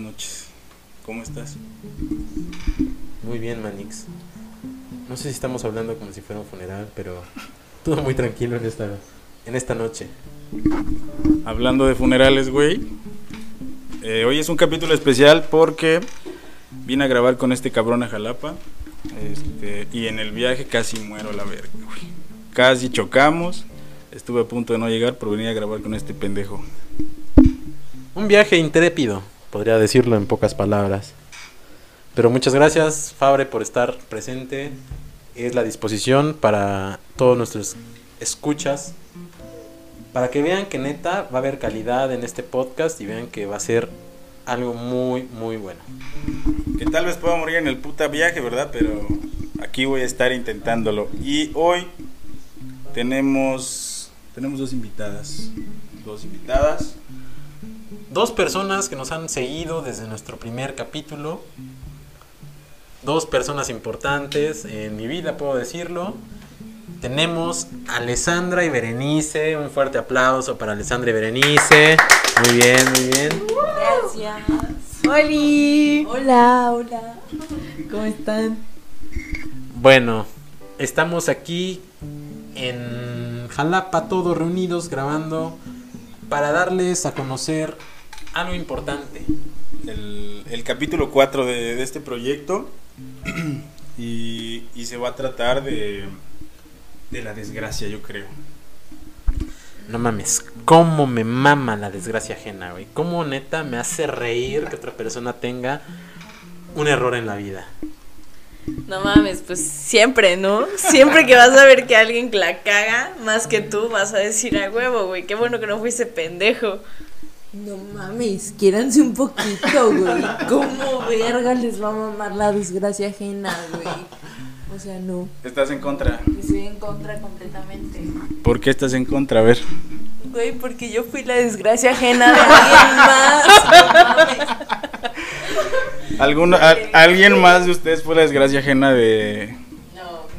buenas noches. ¿Cómo estás? Muy bien, Manix. No sé si estamos hablando como si fuera un funeral, pero todo muy tranquilo en esta, en esta noche. Hablando de funerales, güey. eh, hoy es un capítulo especial porque vine a grabar con este cabrón a Jalapa. Este, y en el viaje casi muero a la verga, güey. Casi chocamos. Estuve a punto de no llegar por venir a grabar con este pendejo. Un viaje intrépido, podría decirlo en pocas palabras. Pero muchas gracias, Fabre, por estar presente. Es la disposición para todos nuestros escuchas. Para que vean que neta va a haber calidad en este podcast y vean que va a ser algo muy, muy bueno. Que tal vez pueda morir en el puta viaje, ¿verdad? Pero aquí voy a estar intentándolo. Y hoy tenemos tenemos dos invitadas. Dos invitadas. Dos personas que nos han seguido desde nuestro primer capítulo. Dos personas importantes en mi vida, puedo decirlo. Tenemos a Alessandra y Berenice. Un fuerte aplauso para Alessandra y Berenice. Muy bien, muy bien. Gracias. ¡Holi! Hola, hola. ¿Cómo están? Bueno, estamos aquí en Jalapa, todos reunidos grabando para darles a conocer algo importante. El, el capítulo 4 de, de este proyecto. Y, y se va a tratar de, de la desgracia, yo creo. No mames, cómo me mama la desgracia ajena, güey. Cómo neta me hace reír que otra persona tenga un error en la vida. No mames, pues siempre, ¿no? Siempre que vas a ver que alguien la caga más que tú, vas a decir a huevo, güey. Qué bueno que no fuiste pendejo. No mames, quiéranse un poquito, güey. ¿Cómo verga les va a mamar la desgracia ajena, güey? O sea, no. ¿Estás en contra? Estoy en contra completamente. ¿Por qué estás en contra? A ver. Güey, porque yo fui la desgracia ajena de alguien más. No mames. ¿Alguno, a- ¿Alguien más de ustedes fue la desgracia ajena de.?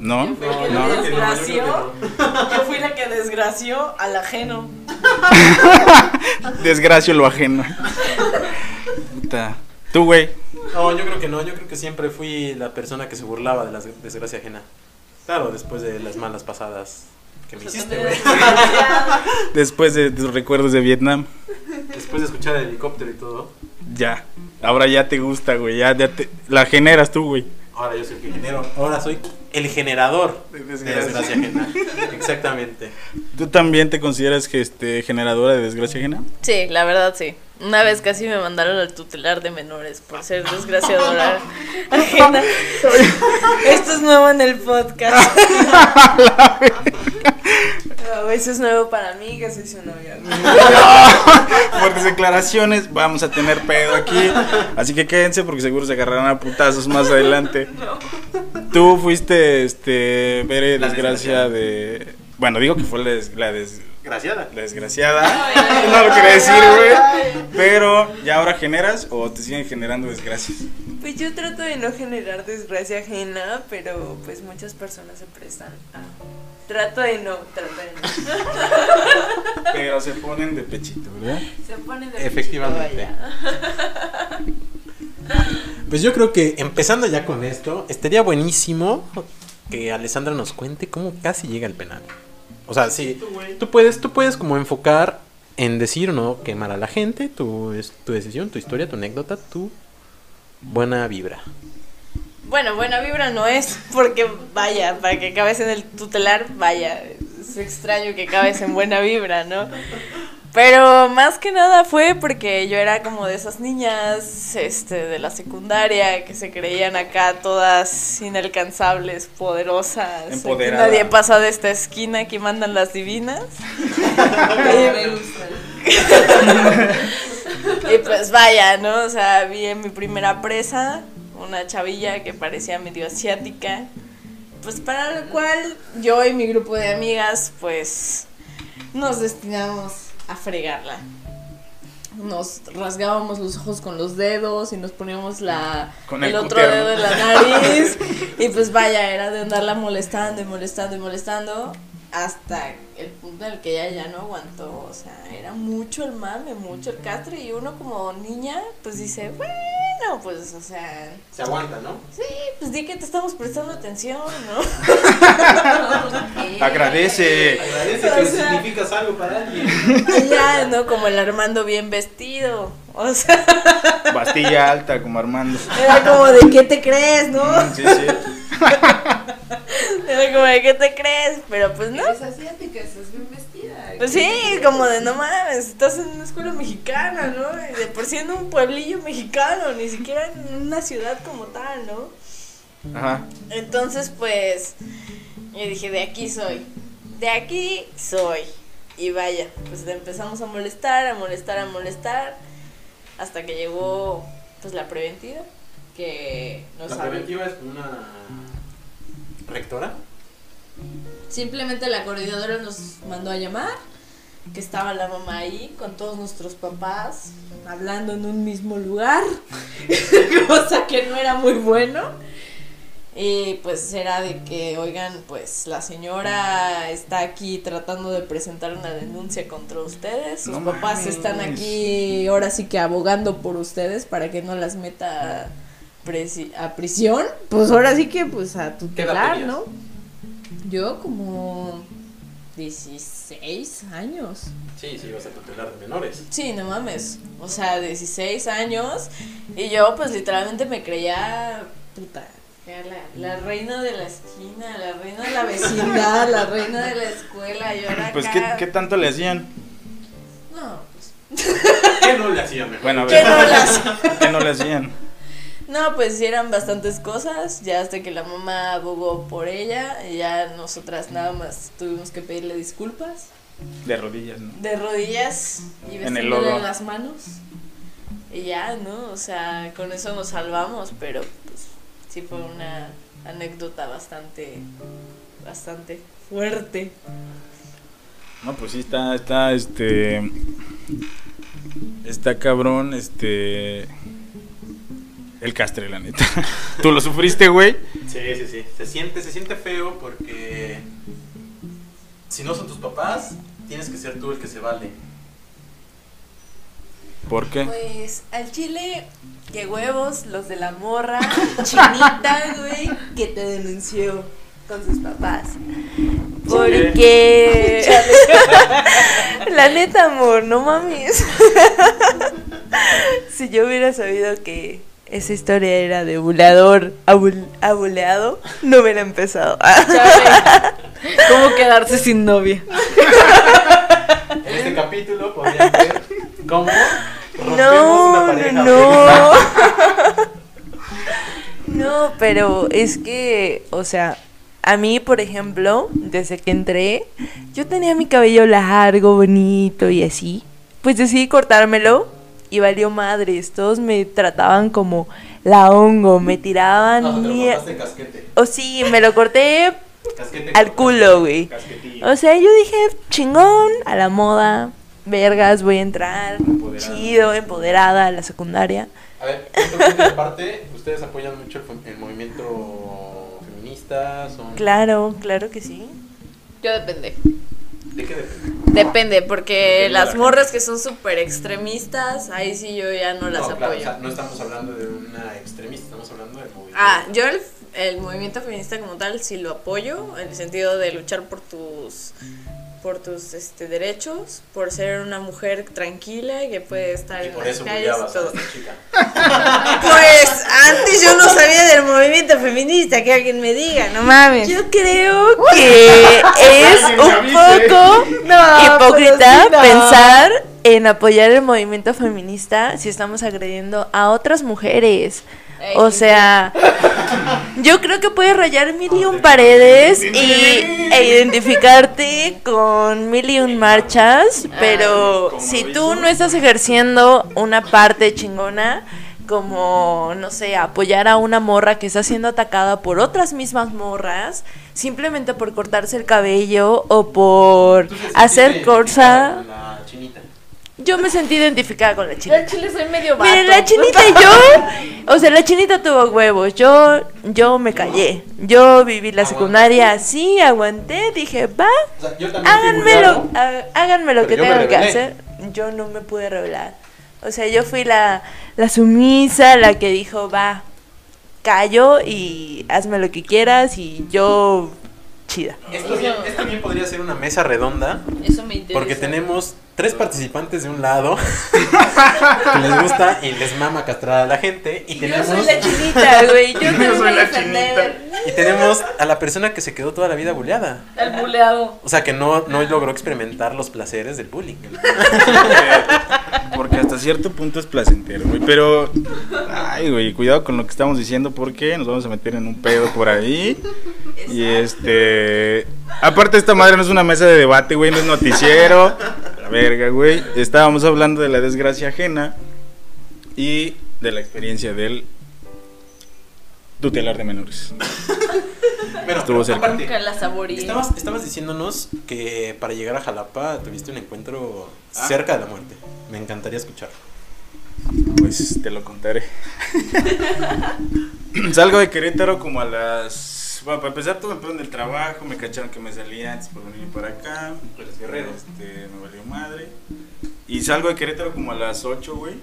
No. ¿No? Yo fui la que No. desgració. Yo fui la que desgració al ajeno. Desgracio lo ajeno. Puta. Tú, güey. No, yo creo que no, yo creo que siempre fui la persona que se burlaba de la desgracia ajena. Claro, después de las malas pasadas que me hiciste, güey. Después de tus recuerdos de Vietnam. Después de escuchar el helicóptero y todo. Ya. Ahora ya te gusta, güey. Ya, ya te, la generas tú, güey. Ahora yo soy el que genero. Ahora soy el generador De de desgracia. desgracia ajena. Exactamente. ¿Tú también te consideras que este generadora de desgracia ajena? Sí, la verdad sí. Una vez casi me mandaron al tutelar de menores por ser desgraciadora ajena. Esto es nuevo en el podcast. No, eso es nuevo para mí, que soy su novia. Fuertes declaraciones, vamos a tener pedo aquí. Así que quédense porque seguro se agarrarán a putazos más adelante. Tú fuiste, este, Bere, La desgracia de... Bueno, digo que fue la, des- la des- Graciada. la desgraciada. No lo quería decir, güey. Pero, ¿ya ahora generas o te siguen generando desgracias? Pues yo trato de no generar desgracia ajena, pero pues muchas personas se prestan a... Trato de no, trato de no. Pero se ponen de pechito, ¿verdad? Se pone de Efectivamente. pechito, vaya. Pues yo creo que empezando ya con esto, estaría buenísimo que Alessandra nos cuente cómo casi llega al penal. O sea, sí, tú puedes, tú puedes como enfocar en decir o no quemar a la gente, tu, es tu decisión, tu historia, tu anécdota, tu buena vibra. Bueno, buena vibra no es, porque vaya, para que acabes en el tutelar, vaya, es extraño que acabes en buena vibra, ¿no? Pero más que nada fue porque yo era como de esas niñas este, de la secundaria que se creían acá todas inalcanzables, poderosas. aquí Empoderada. Nadie pasa de esta esquina, aquí mandan las divinas. Me gusta. Y pues vaya, ¿no? O sea, vi en mi primera presa una chavilla que parecía medio asiática. Pues para lo cual yo y mi grupo de amigas, pues nos destinamos a fregarla. Nos rasgábamos los ojos con los dedos y nos poníamos la, Con el, el otro dedo en la nariz. y pues vaya, era de andarla molestando y molestando y molestando. Hasta el punto en el que ella ya no aguantó, o sea, era mucho el mame, mucho el castre y uno como niña pues dice, bueno, pues, o sea, Se aguanta, ¿no? sí, pues di que te estamos prestando atención, ¿no? Agradece. Agradece O que sea- significas algo para alguien. ya, ¿no? Como el Armando bien vestido, o sea, Bastilla alta como Armando. era como de qué te crees, ¿no? Mm, Sí, sí. Como de qué te crees, pero pues no. Eres asiática, estás bien vestida. Pues sí, como de no mames, estás en una escuela mexicana, ¿no? Y de por sí en un pueblillo mexicano, ni siquiera en una ciudad como tal, ¿no? Ajá. Entonces, pues, yo dije, de aquí soy, de aquí soy. Y vaya, pues empezamos a molestar, a molestar, a molestar, hasta que llegó, pues, la preventiva, que nos La preventiva es una rectora. Simplemente la coordinadora nos mandó a llamar, que estaba la mamá ahí con todos nuestros papás, hablando en un mismo lugar, cosa que no era muy bueno. Y pues era de que, oigan, pues la señora está aquí tratando de presentar una denuncia contra ustedes, sus No papás mames. están aquí ahora sí que abogando por ustedes para que no las meta presi- a prisión, pues ahora sí que pues a ¿Qué edad tutelar, tenías? ¿no? Yo como 16 años. Sí, sí, vas a tutelar de menores. Sí, no mames. O sea, 16 años. Y yo pues literalmente me creía puta. era La, la reina de la esquina, la reina de la vecindad, la reina de la escuela. Yo era Pues, ¿qué, acá- ¿qué tanto le hacían? No, pues. ¿Qué no le hacían mejor? Bueno, a ¿Qué ver. no le hacían? ¿Qué no le hacían? No, pues eran bastantes cosas, ya hasta que la mamá abogó por ella, y ya nosotras nada más tuvimos que pedirle disculpas, De rodillas, ¿no? de rodillas y lodo. en las manos. Y ya, ¿no? O sea, con eso nos salvamos, pero pues sí fue una anécdota bastante, bastante fuerte. No, pues sí, está, está, este. Está cabrón, este. El castre, la neta. ¿Tú lo sufriste, güey? Sí, sí, sí. Se siente, se siente feo porque si no son tus papás, tienes que ser tú el que se vale. ¿Por qué? Pues al chile, que huevos, los de la morra, chinita, güey, que te denunció con sus papás. Porque. la neta, amor, no mames. si yo hubiera sabido que esa historia era de buleador a, bul- a buleado, no hubiera empezado. ¿Cómo quedarse sin novia? En este capítulo podrían ver cómo rompemos No, una pareja. no, no. No, pero es que, o sea, a mí, por ejemplo, desde que entré, yo tenía mi cabello largo, bonito y así. Pues decidí cortármelo y valió madres. Todos me trataban como la hongo, me tiraban No, te lo casquete. O sí, me lo corté Casquete al culo, güey. O sea, yo dije, chingón, a la moda, vergas, voy a entrar, Empoderada. chido, empoderada a la secundaria. A ver, aparte, ustedes apoyan mucho el, el movimiento feminista, son... Claro, claro que sí. Yo depende. ¿De qué depende? Depende, porque las la morras que son súper extremistas, ahí sí yo ya no las claro, apoyo. o sea, no estamos hablando de una extremista, estamos hablando del movimiento. Ah, yo el, el movimiento feminista como tal sí lo apoyo, en el sentido de luchar por tus por tus este, derechos, por ser una mujer tranquila y que puede estar Y en por las eso calles y todo. esta chica. Pues antes yo no sabía del movimiento feminista, que alguien me diga, no mames. Yo creo que es un poco No, hipócrita pero sí, no. pensar en apoyar el movimiento feminista si estamos agrediendo a otras mujeres. O sea, yo creo que puedes rayar mil y un paredes y, e identificarte con mil y un marchas, pero ¿Cómo si tú no estás ejerciendo una parte chingona, como, no sé, apoyar a una morra que está siendo atacada por otras mismas morras, simplemente por cortarse el cabello o por hacer con La chinita. Yo me sentí identificada con la chinita. al chile soy medio vato. Miren, la chinita y yo, o sea, la chinita tuvo huevos, yo, yo me callé, yo viví la secundaria así, aguanté, dije, va, O sea, yo también fui háganme lo, háganme lo que tengan que hacer, yo no me pude revelar, o sea, yo fui la, la sumisa, la que dijo, va, callo y hazme lo que quieras y yo, chida. Esto bien, esto bien podría ser una mesa redonda. Eso me interesa. Porque tenemos tres participantes de un lado que les gusta y les mama castrar a la gente. Y Yo tenemos, soy la chinita, güey, yo Yo soy la defender. y tenemos a la persona que se quedó toda la vida bulleada. El buleado. O sea, que no, no logró experimentar los placeres del bullying. Porque hasta cierto punto es placentero, güey. Pero, ay, güey, cuidado con lo que estamos diciendo porque nos vamos a meter en un pedo por ahí. Y este. Aparte, esta madre no es una mesa de debate, güey, no es noticiero. Verga, güey. Estábamos hablando de la desgracia ajena y de la experiencia del tutelar de menores. Pero, Estuvo cerca. aparte, Nunca la saboreé. estabas, estabas diciéndonos que para llegar a Jalapa tuviste un encuentro Ah. cerca de la muerte. Me encantaría escucharlo. Pues te lo contaré. Salgo de Querétaro como a las. Bueno, para empezar, todo me del trabajo. Me cacharon que me salía antes por venir para acá. Eres guerrero. Este, me valió madre. Y salgo de Querétaro como a las 8, güey.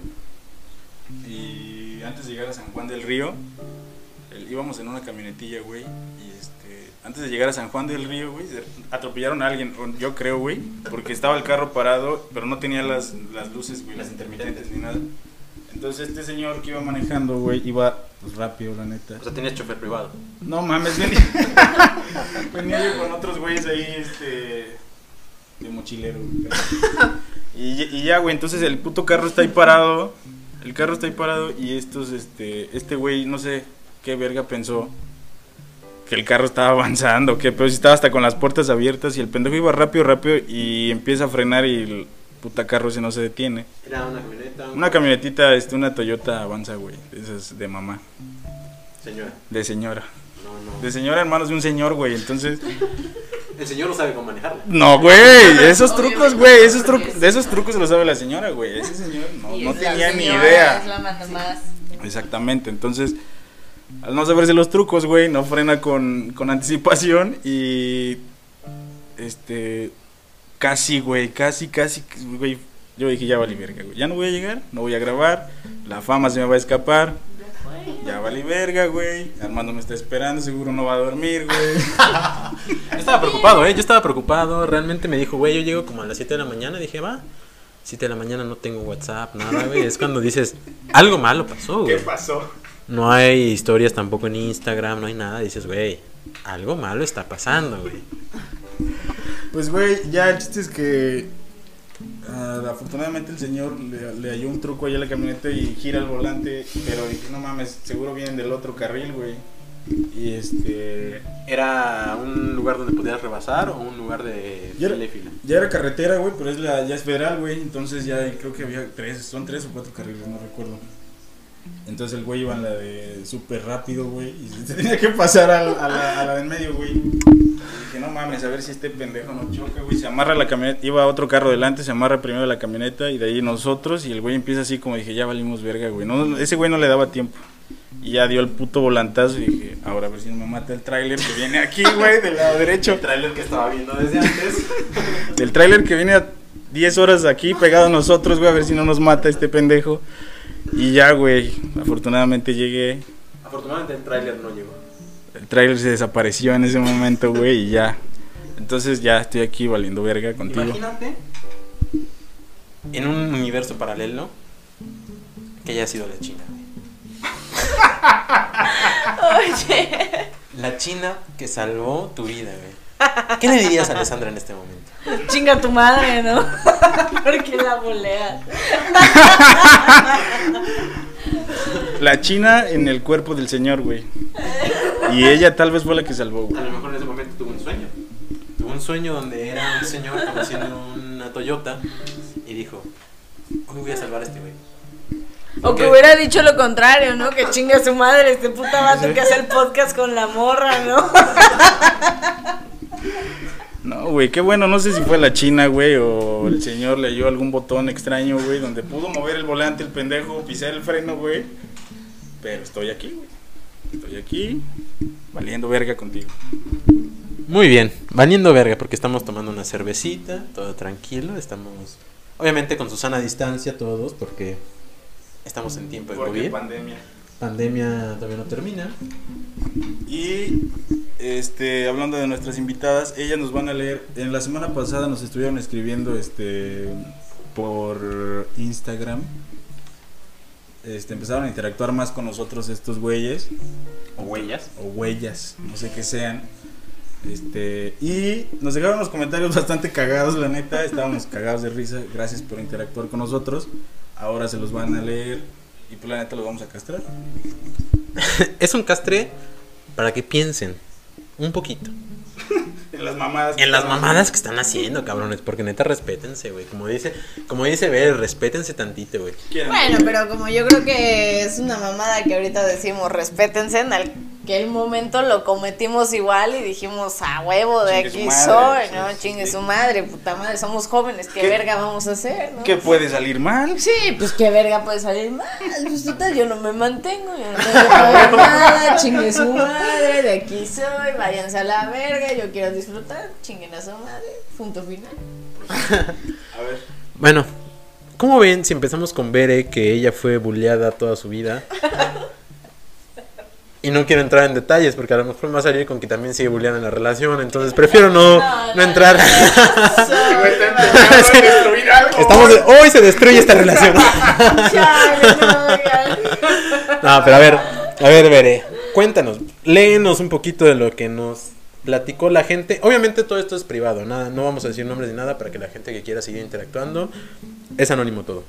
Y antes de llegar a San Juan del Río, el- íbamos en una camionetilla, güey. Y este, antes de llegar a San Juan del Río, güey, atropellaron a alguien, yo creo, güey. Porque estaba el carro parado, pero no tenía las, las luces, güey, las intermitentes ni nada. Entonces este señor que iba manejando, güey, iba pues, rápido, la neta. O sea, tenías chofer privado. No mames, venía, venía yo con otros güeyes ahí, este, de mochilero. Y, y ya, güey, entonces el puto carro está ahí parado, el carro está ahí parado y estos, este, este güey, no sé qué verga pensó que el carro estaba avanzando, que pero si estaba hasta con las puertas abiertas y el pendejo iba rápido, rápido y empieza a frenar y puta carro ese no se detiene. Era una camioneta. Una camionetita, este, una Toyota Avanza, güey, de esas de mamá, Señora. de señora. No, no. De señora en manos de un señor, güey. Entonces, El señor no sabe cómo manejarla. no, güey. Esos trucos, güey. Esos trucos, de esos trucos se los sabe la señora, güey. Ese señor no, no es tenía ni idea. Es la más. Exactamente. Entonces, al no saberse los trucos, güey, no frena con, con anticipación y. Este. Casi, güey. Casi, casi, güey. Yo dije, ya vale verga, güey. Ya no voy a llegar, no voy a grabar. La fama se me va a escapar. Ya vale verga, güey. Armando me está esperando, seguro no va a dormir, güey. Yo estaba preocupado, ¿eh? Yo estaba preocupado. Realmente me dijo, güey, yo llego como a las 7 de la mañana. Dije, va. 7 de la mañana no tengo WhatsApp, nada, güey. Es cuando dices, algo malo pasó, ¿Qué güey. pasó? No hay historias tampoco en Instagram, no hay nada. Dices, güey, algo malo está pasando, güey. Pues, güey, ya el chiste es que ah, afortunadamente el señor le, le halló un truco ahí a la camioneta y gira el volante, pero dije, no mames, seguro vienen del otro carril, güey. Y este... ¿Era un lugar donde podías rebasar o un lugar de Ya era- fila? Ya era carretera, güey, pero es la, ya es federal, güey. Entonces ya creo que había tres, son tres o cuatro carriles, no recuerdo. Entonces el güey iba en la de súper rápido, güey, y se tenía que pasar a, la, a la de en medio, güey. Y dije, no mames, a ver si este pendejo no choca, güey. Se amarra la camioneta, iba otro carro delante, se amarra primero la camioneta y de ahí nosotros. Y el güey empieza así como dije, ya valimos verga, güey. No, ese güey no le daba tiempo. Y ya dio el puto volantazo y dije, ahora a ver si no me mata el tráiler que viene aquí, güey, del lado derecho. El trailer que estaba viendo desde antes. Del tráiler que viene a 10 horas aquí pegado a nosotros, güey, a ver si no nos mata este pendejo. Y ya, güey, afortunadamente llegué. Afortunadamente el trailer no llegó. El tráiler se desapareció en ese momento, güey, y ya. Entonces ya estoy aquí valiendo verga contigo. Imagínate en un universo paralelo que haya sido la China. güey. Oye. La China que salvó tu vida, güey. ¿Qué le dirías a Alessandra en este momento? Chinga tu madre, ¿no? Porque la buleas. La china en el cuerpo del señor, güey. Y ella tal vez fue la que salvó, A lo mejor en ese momento tuvo un sueño. Tuvo un sueño donde era un señor conociendo una Toyota y dijo, hoy voy a salvar a este güey. O que hubiera dicho lo contrario, ¿no? Que chinga su madre este puta vato que hace el podcast con la morra, ¿no? No, güey, qué bueno. No sé si fue la China, güey, o el señor le dio algún botón extraño, güey, donde pudo mover el volante, el pendejo, pisar el freno, güey. Pero estoy aquí, güey. Estoy aquí, valiendo verga contigo. Muy bien, valiendo verga porque estamos tomando una cervecita, todo tranquilo, estamos obviamente con Susana a distancia todos porque estamos en tiempo de Porque COVID. pandemia. Pandemia todavía no termina. Y este, hablando de nuestras invitadas, ellas nos van a leer. En la semana pasada nos estuvieron escribiendo este por Instagram. Este, empezaron a interactuar más con nosotros estos güeyes O huellas. o huellas, no sé qué sean. Este, y nos dejaron unos comentarios bastante cagados, la neta, estábamos cagados de risa. Gracias por interactuar con nosotros. Ahora se los van a leer y pues la neta los vamos a castrar. Es un castre para que piensen un poquito En las mamadas. en las mamadas que están haciendo, cabrones, porque neta respétense, güey. Como dice, como dice Ver, respétense tantito, güey. Bueno, pero como yo creo que es una mamada que ahorita decimos, respétense, en aquel momento lo cometimos igual y dijimos, a huevo, de Chingue aquí soy, ¿no? sí, Chingue sí. su madre, puta madre, somos jóvenes, ¿qué, ¿Qué? verga vamos a hacer, no? ¿Qué puede salir mal? Sí, pues qué verga puede salir mal. Pues total, yo no me mantengo, yo no tengo que nada, chingue su madre, de aquí soy, váyanse a la verga, yo quiero disfrutar, chinguen a su madre, punto final. A ver. Bueno, ¿cómo ven si empezamos con Bere, que ella fue bulleada toda su vida? Y no quiero entrar en detalles porque a lo mejor me va a salir con que también sigue bulleando en la relación, entonces prefiero no, no, entrar. Estamos de- hoy se destruye esta relación. No, ya. No, pero a ver, a ver, Bere, cuéntanos, léenos un poquito de lo que nos platicó la gente. Obviamente todo esto es privado, nada, no vamos a decir nombres ni nada para que la gente que quiera seguir interactuando es anónimo todo.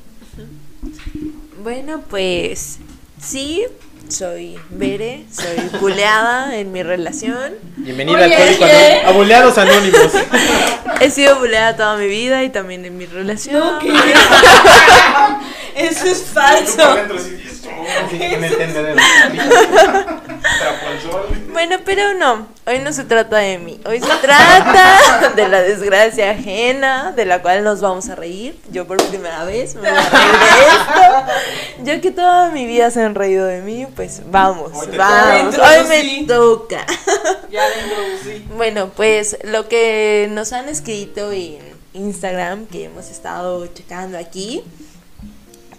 Bueno, pues sí, soy Bere, soy buleada en mi relación. Bienvenida Oye, a Alcohólico oye. Anónimo- a Buleados Anónimos. He sido buleada toda mi vida y también en mi relación. No, ¿qué? Eso es falso. Bueno, pero no, hoy no se trata de mí, hoy se trata de la desgracia ajena, de la cual nos vamos a reír. Yo por primera vez me voy a reír de esto. Yo que toda mi vida se han reído de mí, pues vamos, Hoy vamos, hoy me toca. Ya. Bueno, pues lo que nos han escrito en Instagram, que hemos estado checando aquí,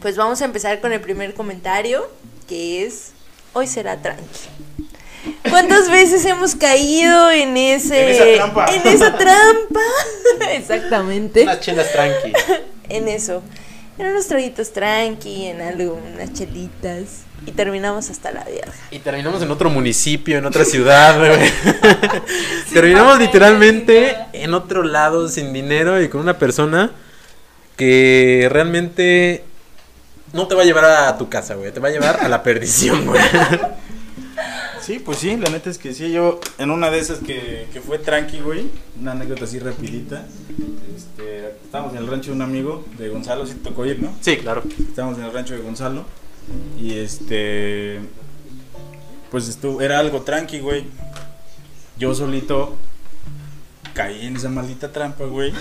pues vamos a empezar con el primer comentario, que es, hoy será tranqui. ¿Cuántas veces hemos caído en ese... En esa trampa. en esa trampa? Exactamente. Unas chelas tranqui. En eso. En unos traguitos tranqui, en algo, unas chelitas. Y terminamos hasta la verga. Y terminamos en otro municipio, en otra ciudad, güey. terminamos literalmente en otro lado, sin dinero y con una persona que realmente no te va a llevar a tu casa, güey. Te va a llevar a la perdición, güey. Sí, pues sí, la neta es que sí, yo en una de esas que, que fue tranqui, güey, una anécdota así rapidita, este, estábamos en el rancho de un amigo de Gonzalo, sí te tocó ir, ¿no? Sí, claro. Estábamos en el rancho de Gonzalo y este, pues estuvo, era algo tranqui, güey, yo solito caí en esa maldita trampa, güey,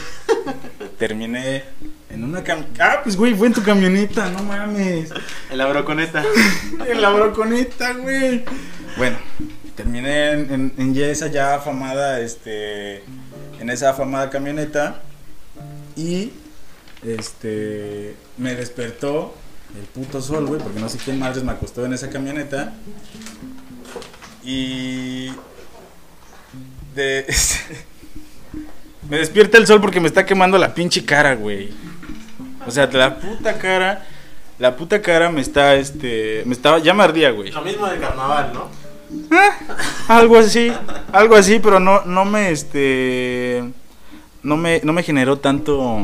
terminé en una cam... Ah, pues güey, fue en tu camioneta, no mames. En la broconeta. En la broconeta, güey. Bueno, terminé en, en- esa ya afamada, este, en esa afamada camioneta y, este, me despertó el puto sol, güey, porque no sé quién madres me acostó en esa camioneta y de, me despierta el sol porque me está quemando la pinche cara, güey. O sea, la puta cara, la puta cara me está, este, me estaba, ya me ardía, güey. Lo mismo del carnaval, ¿no? Algo así, algo así, pero no, no me, este, no me, no me generó tanto,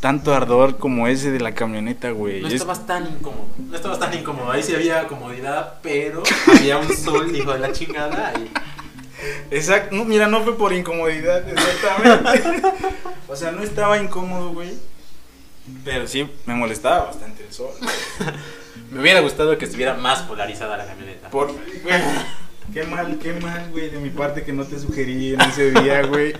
tanto ardor como ese de la camioneta, güey. No Es- estabas tan incómodo. No estabas tan incómodo. Ahí sí había comodidad, pero había un sol, hijo de la chingada. Y... Exacto, no, mira, no fue por incomodidad, exactamente. o sea, no estaba incómodo, güey. Pero sí me molestaba bastante el sol. Me hubiera gustado que estuviera más polarizada la camioneta. Por, qué mal, qué mal, güey, de mi parte que no te sugerí en ese día, güey.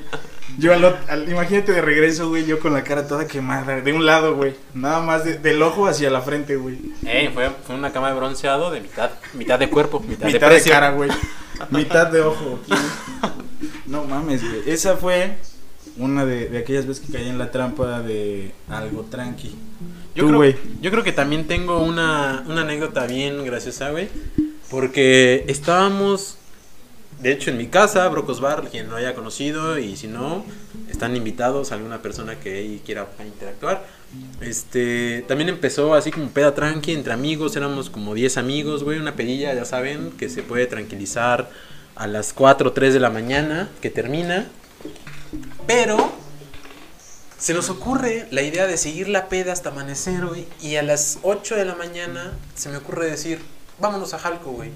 Yo al, al- imagínate de regreso, güey, yo con la cara toda quemada, de un lado, güey. Nada más de- del ojo hacia la frente, güey. Eh, fue, fue una cama de bronceado de mitad, mitad de cuerpo, mitad, Mitad de cara, güey. Mitad de ojo. No mames, güey. Esa fue una de, de aquellas veces que caí en la trampa de algo tranqui. Yo, Tú, creo, yo creo que también tengo una, una anécdota bien graciosa, güey. Porque estábamos, de hecho, en mi casa, Brocos Bar, quien no haya conocido, y si no, están invitados a alguna persona que ahí quiera interactuar. Este, también empezó así como peda tranqui, entre amigos, éramos como 10 amigos, güey, una pedilla, ya saben, que se puede tranquilizar a las 4 o 3 de la mañana, que termina. Pero se nos ocurre la idea de seguir la peda hasta amanecer, güey. Y a las 8 de la mañana se me ocurre decir, vámonos a Jalco, güey.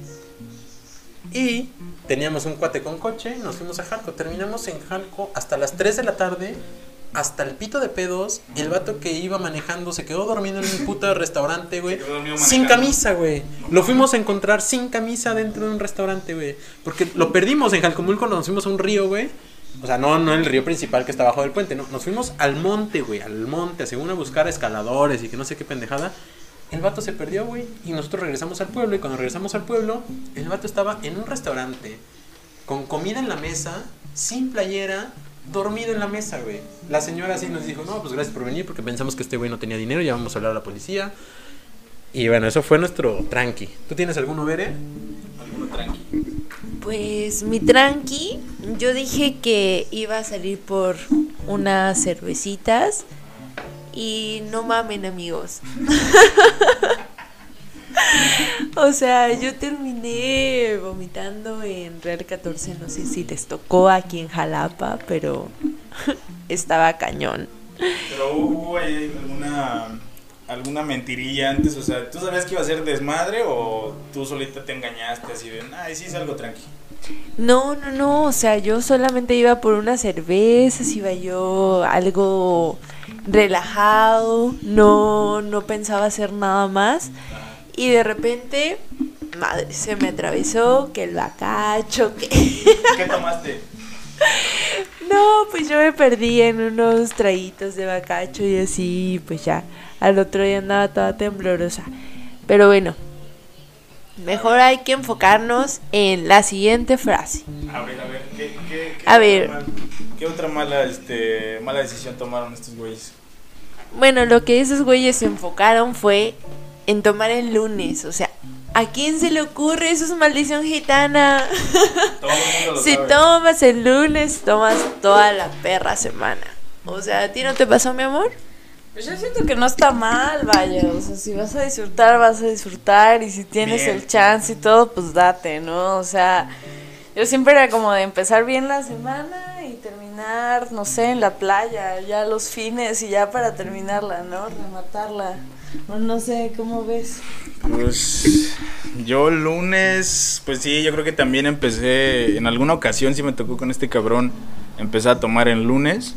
Y teníamos un cuate con coche, nos fuimos a Jalco. Terminamos en Jalco hasta las 3 de la tarde, hasta el pito de pedos. El vato que iba manejando se quedó dormido en un puto restaurante, güey. Sin camisa, güey. Lo fuimos a encontrar sin camisa dentro de un restaurante, güey. Porque lo perdimos en Jalcomulco, nos fuimos a un río, güey. O sea, no, no el río principal que está abajo del puente, no. Nos fuimos al monte, güey, al monte, según a buscar escaladores y que no sé qué pendejada. El vato se perdió, güey, y nosotros regresamos al pueblo. Y cuando regresamos al pueblo, el vato estaba en un restaurante, con comida en la mesa, sin playera, dormido en la mesa, güey. La señora así nos dijo, no, pues gracias por venir, porque pensamos que este güey no tenía dinero, ya vamos a hablar a la policía. Y bueno, eso fue nuestro tranqui. ¿Tú tienes alguno, Bere? Pues mi tranqui, yo dije que iba a salir por unas cervecitas y no mamen amigos. o sea, yo terminé vomitando en Real 14, no sé si les tocó aquí en Jalapa, pero estaba cañón. Pero hubo alguna, alguna mentirilla antes, o sea, ¿tú sabías que iba a ser desmadre o tú solita te engañaste así de, ay, sí es algo tranqui? No, no, no, o sea, yo solamente iba por unas cervezas, iba yo algo relajado, no, no pensaba hacer nada más. Y de repente, madre, se me atravesó que el bacacho, que... ¿Qué tomaste? No, pues yo me perdí en unos traguitos de bacacho y así, pues ya, al otro día andaba toda temblorosa. Pero bueno, mejor hay que enfocarnos en la siguiente frase. A ver, a ver, ¿qué, qué, qué A otra ver. mal- ¿qué otra mala, este, mala decisión tomaron estos güeyes? Bueno, lo que esos güeyes se enfocaron fue en tomar el lunes, o sea, ¿a quién se le ocurre? Eso es maldición gitana. Todo si sabe. tomas el lunes, tomas toda la perra semana. O sea, ¿a ti no te pasó, mi amor? Pues yo siento que no está mal, vaya. O sea, si vas a disfrutar, vas a disfrutar. Y si tienes Bien. el chance y todo, pues date, ¿no? O sea, yo siempre era como de empezar bien la semana y terminar, no sé, en la playa, ya los fines y ya para terminarla, ¿no? Rematarla. No, no sé, ¿cómo ves? Pues yo lunes, pues sí, yo creo que también empecé, en alguna ocasión sí me tocó con este cabrón, empecé a tomar en lunes.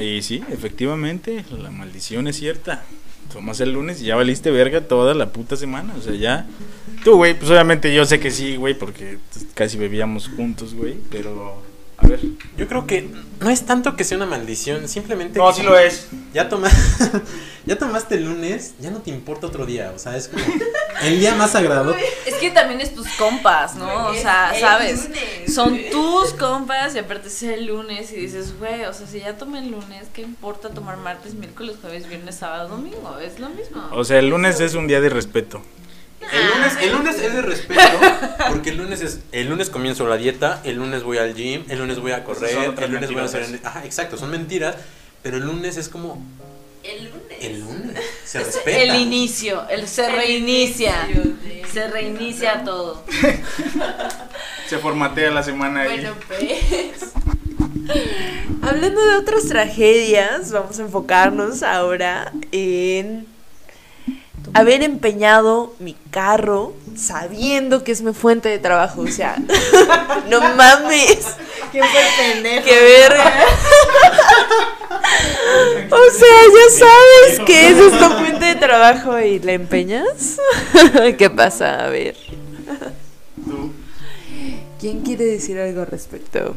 Y sí, efectivamente, la maldición es cierta. Tomas el lunes y ya valiste verga toda la puta semana, o sea, ya... Tú, güey, pues obviamente yo sé que sí, güey, porque pues, casi bebíamos juntos, güey, pero... A ver. Yo creo que no es tanto que sea una maldición, simplemente No, sí lo es. Ya, toma, ya tomaste el lunes, ya no te importa otro día, o sea, es como el día más sagrado. Es que también es tus compas, ¿no? O sea, ¿sabes? lunes. Son tus compas y aparte es el lunes y dices, güey, o sea, si ya tomé el lunes, ¿qué importa tomar martes, miércoles, jueves, viernes, sábado, domingo? Es lo mismo. O sea, el lunes es un día de respeto. El lunes, el lunes es de respeto, porque el lunes es, el lunes comienzo la dieta, el lunes voy al gym, el lunes voy a correr, el lunes voy a hacer, ajá, exacto, son mentiras, pero el lunes es como El lunes. el lunes, se Es respeta. el inicio, el se reinicia. Se reinicia todo. Se formatea la semana ahí. Bueno, pues. Hablando de otras tragedias, vamos a enfocarnos ahora en haber empeñado mi carro sabiendo que es mi fuente de trabajo. O sea, no mames. ¿Quién fue el pendejo? ¡Qué verga! O sea, ya sabes que esa es tu fuente de trabajo y la empeñas. ¿Qué pasa? A ver. Tú. ¿Quién quiere decir algo al respecto?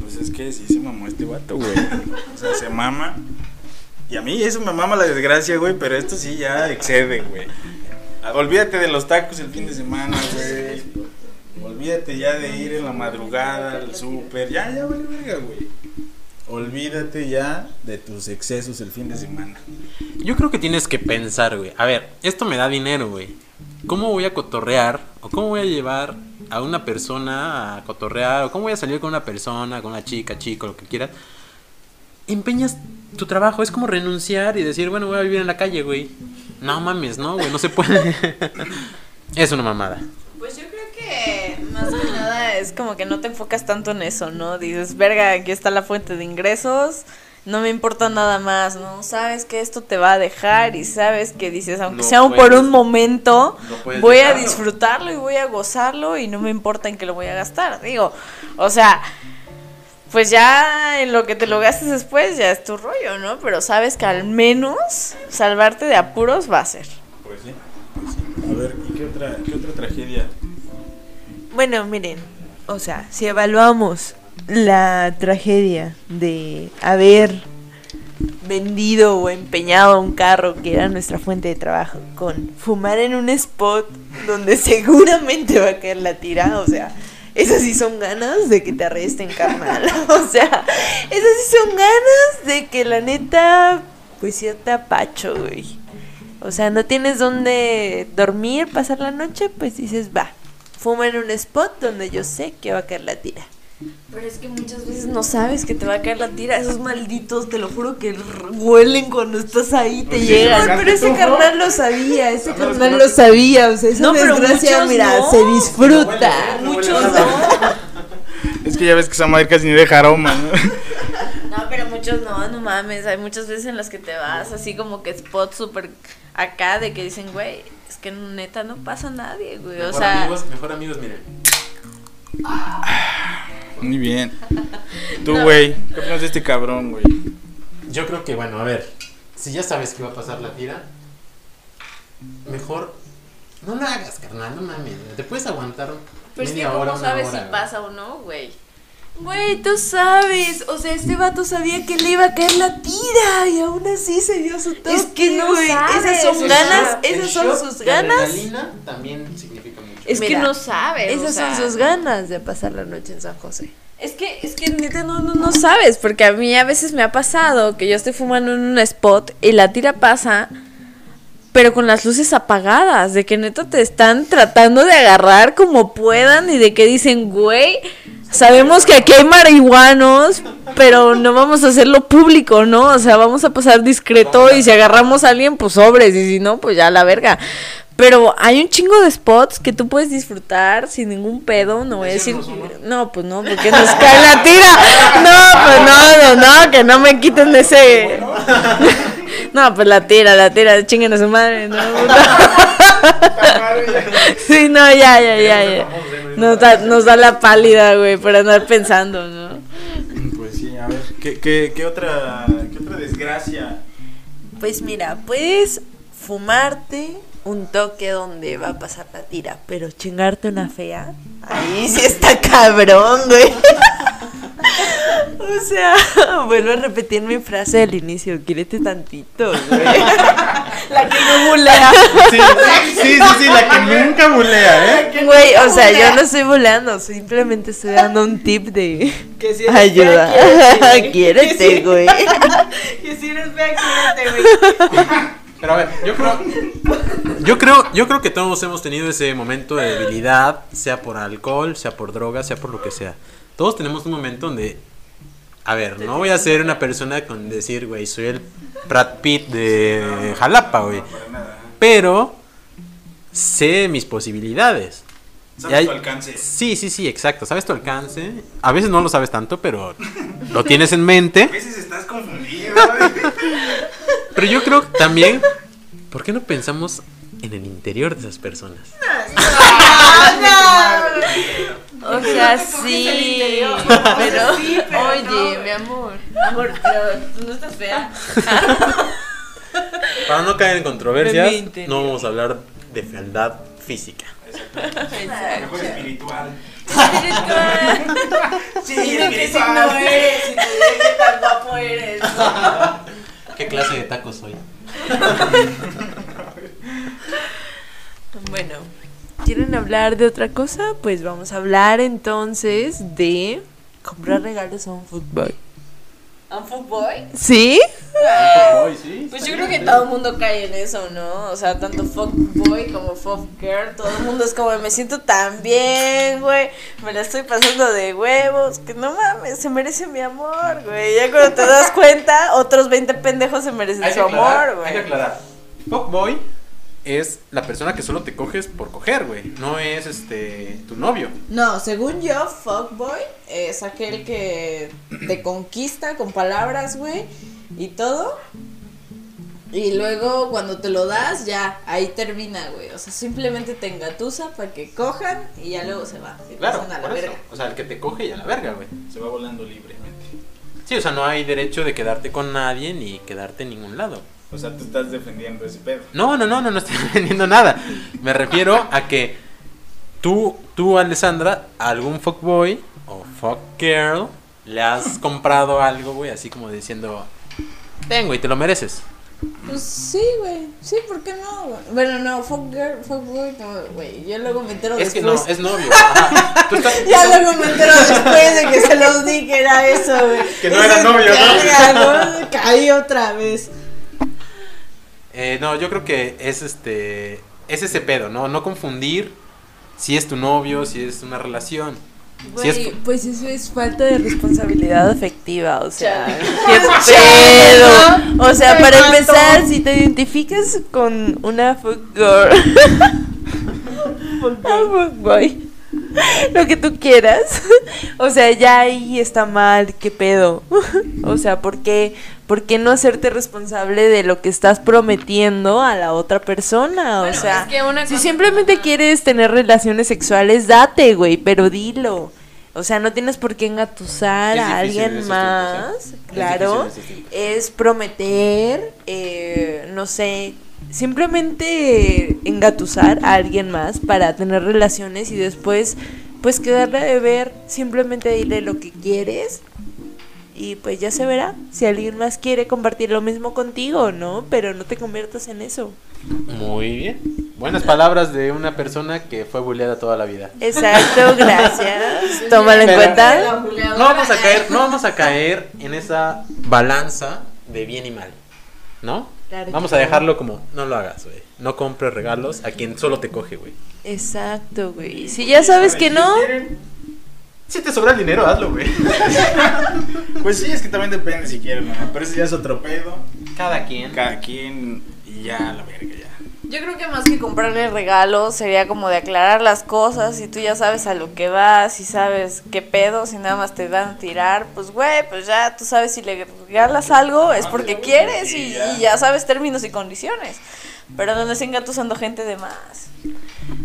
Pues es que sí se mamó este vato, güey. O sea, se mama. Y a mí eso me mama la desgracia, güey, pero esto sí ya excede, güey. Olvídate de los tacos el fin de semana, güey. Olvídate ya de ir en la madrugada al súper. Ya, ya, vale, verga, güey. Olvídate ya de tus excesos el fin de semana. Yo creo que tienes que pensar, güey. A ver, esto me da dinero, güey. ¿Cómo voy a cotorrear? ¿O cómo voy a llevar a una persona a cotorrear? ¿O cómo voy a salir con una persona, con una chica, chico, lo que quieras? Empeñas tu trabajo. Es como renunciar y decir, bueno, voy a vivir en la calle, güey. No mames, no, güey, no se puede. es una mamada. Pues yo creo que más que nada es como que no te enfocas tanto en eso, ¿no? Dices, verga, aquí está la fuente de ingresos, no me importa nada más, ¿no? Sabes que esto te va a dejar y sabes que dices, aunque No sea por puedes- un momento, no voy a disfrutarlo y voy a gozarlo y no me importa en qué lo voy a gastar. Digo, o sea, pues ya en lo que te lo gastes después ya es tu rollo, ¿no? Pero sabes que al menos salvarte de apuros va a ser. Pues sí, pues sí. A ver, ¿y qué otra, qué otra tragedia? Bueno, miren, o sea, si evaluamos la tragedia de haber vendido o empeñado un carro que era nuestra fuente de trabajo con fumar en un spot donde seguramente va a caer la tira, o sea, esas sí son ganas de que te arresten, carnal. O sea, esas sí son ganas de que la neta, pues sí te apacho, güey. O sea, no tienes dónde dormir, pasar la noche, pues dices, va, fuma en un spot donde yo sé que va a caer la tira. Pero es que muchas veces no sabes que te va a caer la tira. Esos malditos, te lo juro que huelen cuando estás ahí, te llegan. Pero ese carnal lo sabía, ese carnal lo sabía. O sea, esa No, pero desgracia, mira, no. se disfruta. Huele Muchos no. Es que ya ves que esa madre casi ni deja aroma, ¿no? No, pero muchos no, no mames. Hay muchas veces en las que te vas así como que spots súper acá de que dicen, güey, es que neta no pasa nadie, güey. O mejor sea, amigos, mejor amigos, miren. Muy bien. Tú, güey, ¿qué opinas de este cabrón, güey? Yo creo que, bueno, a ver, si ya sabes que va a pasar la tira, mejor no la hagas, carnal, no mames. Te puedes aguantar pero es que media ¿cómo hora, una sabes hora, si güey. pasa o no, güey? Güey, tú sabes. O sea, este vato sabía que le iba a caer la tira y aún así se dio su toque. Es que no güey. Esas son ganas, esas son sus ganas. adrenalina también significa mucho. Es que no sabes. o Esas sea, son sus ganas de pasar la noche en San José. Es que, es que neta no, no, no sabes, porque a mí a veces me ha pasado que yo estoy fumando en un spot y la tira pasa, pero con las luces apagadas, de que neta te están tratando de agarrar como puedan y de que dicen, güey, sabemos que aquí hay marihuanos, pero no vamos a hacerlo público, ¿no? O sea, vamos a pasar discreto y si agarramos a alguien, pues sobres, y si no, pues ya la verga. Pero hay un chingo de spots que tú puedes disfrutar sin ningún pedo, no voy a decir... No, pues no, porque nos cae la tira. No, pues no, no, no, que no me quiten de ese... No, pues la tira, la tira, chinguen a su madre, no, Sí, no, ya, ya, ya, ya. Nos da, nos da la pálida, güey, por andar pensando, ¿no? Pues sí, a ver, ¿qué, qué, qué otra, qué otra desgracia? Pues mira, puedes fumarte un toque donde va a pasar la tira, pero chingarte una fea, ahí sí está cabrón, güey. O sea, vuelvo a repetir mi frase del inicio, quírete tantito, güey. La que no bulea. Sí, sí, sí, sí, la que nunca bulea, ¿eh? Güey, o sea, yo no estoy buleando, simplemente estoy dando un tip de Que si eres ayuda. fea, quiérete, Quiérete, güey. Que si eres fea, quédate, güey. Pero a ver, yo creo, yo creo, yo creo que todos hemos tenido ese momento de debilidad, sea por alcohol, sea por droga, sea por lo que sea. Todos tenemos un momento donde, a ver, no voy a ser una persona con decir, güey, soy el Brad Pitt de Jalapa, güey. Pero sé mis posibilidades. Sabes hay- tu alcance. Sí, sí, sí, exacto. Sabes tu alcance. A veces no lo sabes tanto, pero lo tienes en mente. A veces estás confundido. Pero yo creo que también, ¿por qué no pensamos en el interior de esas personas? O sea, sí, pero, oye, mi amor. Amor, pero tú no estás fea. Para no caer en controversias, no vamos a hablar de fealdad física. Mejor espiritual. espiritual. Sí, Dime qué signo eres y te qué tan guapo eres. ¿Qué clase de tacos soy? Bueno, ¿quieren hablar de otra cosa? Pues vamos a hablar entonces de comprar regalos a un footboy. ¿A un fuckboy? ¿Sí? sí. Pues yo creo que todo el mundo cae en eso, ¿no? O sea, tanto fuckboy como fuckgirl, todo el mundo es como, me siento tan bien, güey, me la estoy pasando de huevos, que no mames, se merece mi amor, güey. Ya cuando te das cuenta, otros 20 pendejos se merecen su aclarar, amor, hay que güey. aclarar. Fuckboy es la persona que solo te coges por coger, güey. No es este tu novio. No, según yo, fuckboy es aquel que te conquista con palabras, güey, y todo. Y luego cuando te lo das, ya, ahí termina, güey. O sea, simplemente te engatusa para que cojan y ya luego se va. Y Claro, pasan a la por eso. verga. O sea, el que te coge y a la verga, güey. Se va volando libremente. Sí, o sea, no hay derecho de quedarte con nadie ni quedarte en ningún lado. O sea, tú estás defendiendo ese pedo. No, no, no, no, no estoy vendiendo nada. Me refiero a que tú, tú, Alessandra, a algún fuckboy o fuckgirl le has comprado algo, güey, así como diciendo, ten, güey, te lo mereces. Pues sí, güey. Sí, ¿por qué no? güey? Bueno, no, fuckgirl, fuckboy, no, güey. Yo luego me entero Es que después. no, es novio. Ajá. Tú estás- Ya luego me entero después de que se los di que era eso, güey. Que no era novio, ¿no? Caí otra vez. Eh, no, yo creo que es este. Es ese pedo, ¿no? No confundir si es tu novio, si es una relación. Si es Güey, pues eso es falta de responsabilidad afectiva, o sea, qué pedo. O sea, para empezar, si te identificas con una fuck girl, un fuckboy, lo que tú quieras, o sea, ya ahí está mal, qué pedo. O sea, ¿por qué, por qué no hacerte responsable de lo que estás prometiendo a la otra persona? O Bueno, sea, es que una si simplemente quieres tener relaciones sexuales, date, güey, pero dilo. O sea, no tienes por qué engatusar a alguien más, tiempos, ¿eh? Es claro. Es prometer, eh, no sé, simplemente engatusar a alguien más para tener relaciones y después, pues quedarle de ver, simplemente dile lo que quieres y pues ya se verá si alguien más quiere compartir lo mismo contigo, ¿no? Pero no te conviertas en eso. Muy bien. Buenas palabras de una persona que fue bulleada toda la vida. Exacto, gracias. Tómalo en cuenta. No vamos a caer, no vamos a caer en esa balanza de bien y mal, ¿no? Claro Vamos a dejarlo como, no lo hagas, güey. No compres regalos a quien solo te coge, güey. Exacto, güey. Si ya sabes que no, Si te sobra el dinero, hazlo, güey. Pues sí, es que también depende si quieren o no. Pero ese ya es otro pedo. Cada quien. Cada quien y ya, la verga, ya. Yo creo que más que comprarle regalos sería como de aclarar las cosas y tú ya sabes a lo que vas y sabes qué pedo, si nada más te dan a tirar, pues güey, pues ya tú sabes si le regalas algo es porque quieres y, y ya sabes términos y condiciones. Pero no les engatusando gente de más.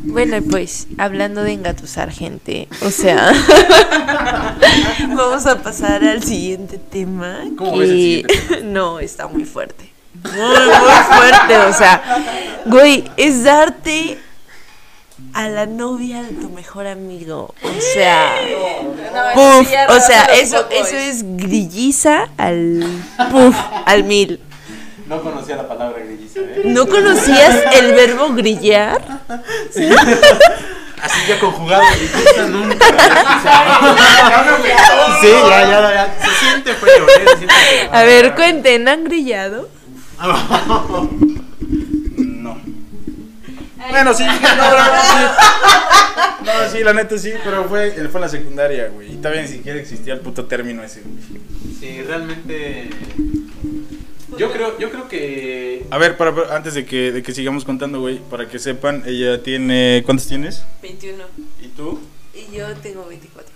Bueno, pues, hablando de engatusar gente, o sea, vamos a pasar al siguiente tema. ¿Cómo que- siguiente tema? No, está muy fuerte. Muy, muy fuerte, o sea, güey, es darte a la novia de tu mejor amigo. O sea, No, puf, sí, ya o sea, eso, eso es grilliza al puf, al mil. No conocía la palabra grilliza, ¿eh? ¿No conocías el verbo grillar? Así ya conjugado, grilliza nunca. sí, ya, ya, ya. Se siente feo, ¿eh? Se siente feo. A ver, cuenten, ¿han grillado? No. Bueno, sí, no, no, no, sí. No, sí, la neta sí, pero fue, fue en la secundaria, güey. Y todavía ni siquiera existía el puto término ese, güey. Sí, realmente. Yo creo, yo creo que. A ver, para, para- antes de que, de que sigamos contando, güey, para que sepan, ella tiene. ¿Cuántos tienes? 21. ¿Y tú? Y yo tengo 24.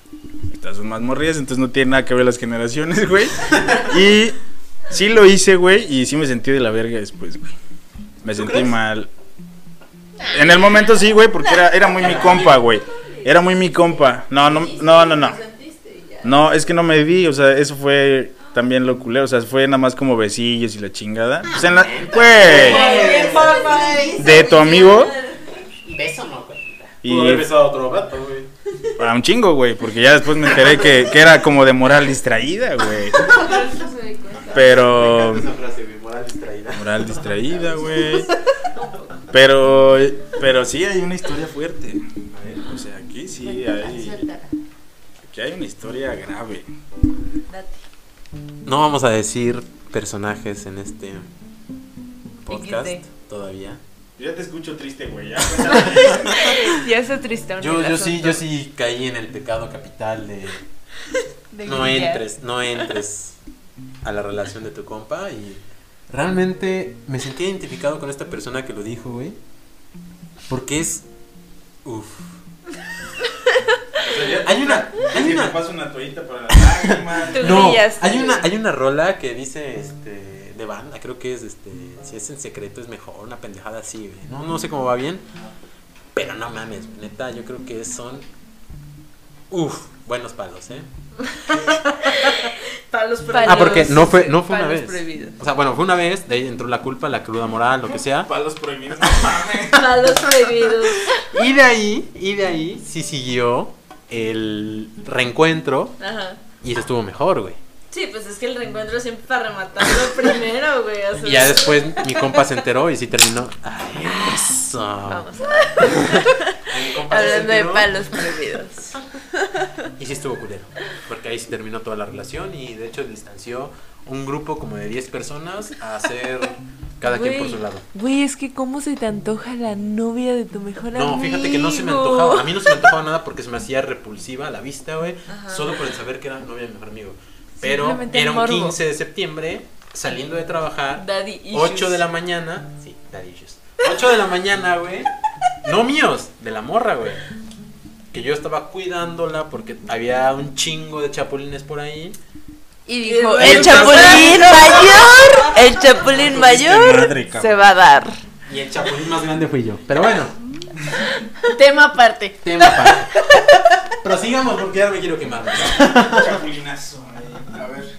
Estas son más morrillas, entonces no tiene nada que ver las generaciones, güey. Y sí lo hice, güey, y sí me sentí de la verga después, güey. Me sentí crees? mal. En el momento sí, güey, porque era, era muy mi compa, güey. Era muy mi compa. No, no, no, no, no. No, es que no me di, o sea, eso fue también lo culero, o sea, fue nada más como besillos y la chingada. Pues en la, güey, de tu amigo Beso no, güey. y Pudo haber besado a otro vato, güey. Para un chingo, güey, porque ya después me enteré que, que era como de moral distraída, güey. Pero... Esa frase, güey, moral distraída. Moral distraída, güey. Pero, pero sí hay una historia fuerte. O sea, aquí sí hay... Aquí hay una historia grave. No vamos a decir personajes en este podcast XD. todavía. Ya te escucho triste, güey. ya. Ya se tristón. Yo, yo sí, yo sí caí en el pecado capital de de no entres, no entres a la relación de tu compa y realmente me sentí identificado con esta persona que lo dijo, güey. Porque es uf. Hay una hay una paso toallita para No, hay una, hay una rola que dice, este, de banda, creo que es, este, si es en secreto es mejor, una pendejada así, güey. No, no sé cómo va bien, pero no mames, neta, yo creo que son, uff, buenos palos, ¿eh? Palos Ah, porque no fue, no fue una vez. prohibidos. O sea, bueno, fue una vez, de ahí entró la culpa, la cruda moral, lo que sea. Palos prohibidos. No mames. Palos prohibidos. Y de ahí, y de ahí, sí siguió el reencuentro Ajá. y se estuvo mejor, güey. Sí, pues es que el reencuentro siempre para rematarlo primero, güey. o sea, Y ya después mi compa se enteró y sí terminó. Ay, eso. Vamos. Mi compa se Hablando de palos prohibidos. Y sí estuvo culero. Porque ahí sí terminó toda la relación y de hecho distanció un grupo como de 10 personas a hacer cada quien por su lado. Güey, es que cómo se te antoja la novia de tu mejor amigo. No, fíjate que no se me antojaba. A mí no se me antojaba nada porque se me hacía repulsiva a la vista, güey. Ajá. Solo por el saber que era novia de mi mejor amigo. Pero era un morbo. 15 de septiembre, saliendo de trabajar. Daddy issues. 8 de la mañana. Sí, daddy issues. 8 de la mañana, güey. No míos, de la morra, güey. Que yo estaba cuidándola porque había un chingo de chapulines por ahí. Y dijo, el el chapulín mayor, el chapulín mayor madre, se va a dar. Y el chapulín más grande fui yo. Pero bueno, Tema aparte. tema para. Prosigamos porque ya me quiero quemar. Chapulinazo. A ver.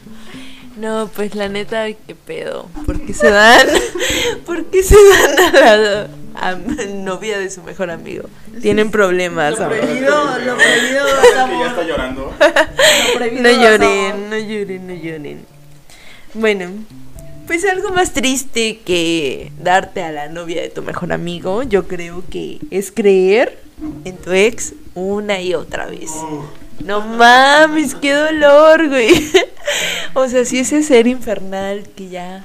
No, pues la neta, qué pedo. ¿Por qué se dan? ¿Por qué se dan a la a novia de su mejor amigo? Tienen problemas. Lo prohibido, lo prohibido ya está llorando. Lo prohibido No lloren, no lloren, no lloren. Bueno, pues algo más triste que darte a la novia de tu mejor amigo, yo creo que es creer en tu ex una y otra vez. No mames, qué dolor, güey. O sea, si ese ser infernal que ya,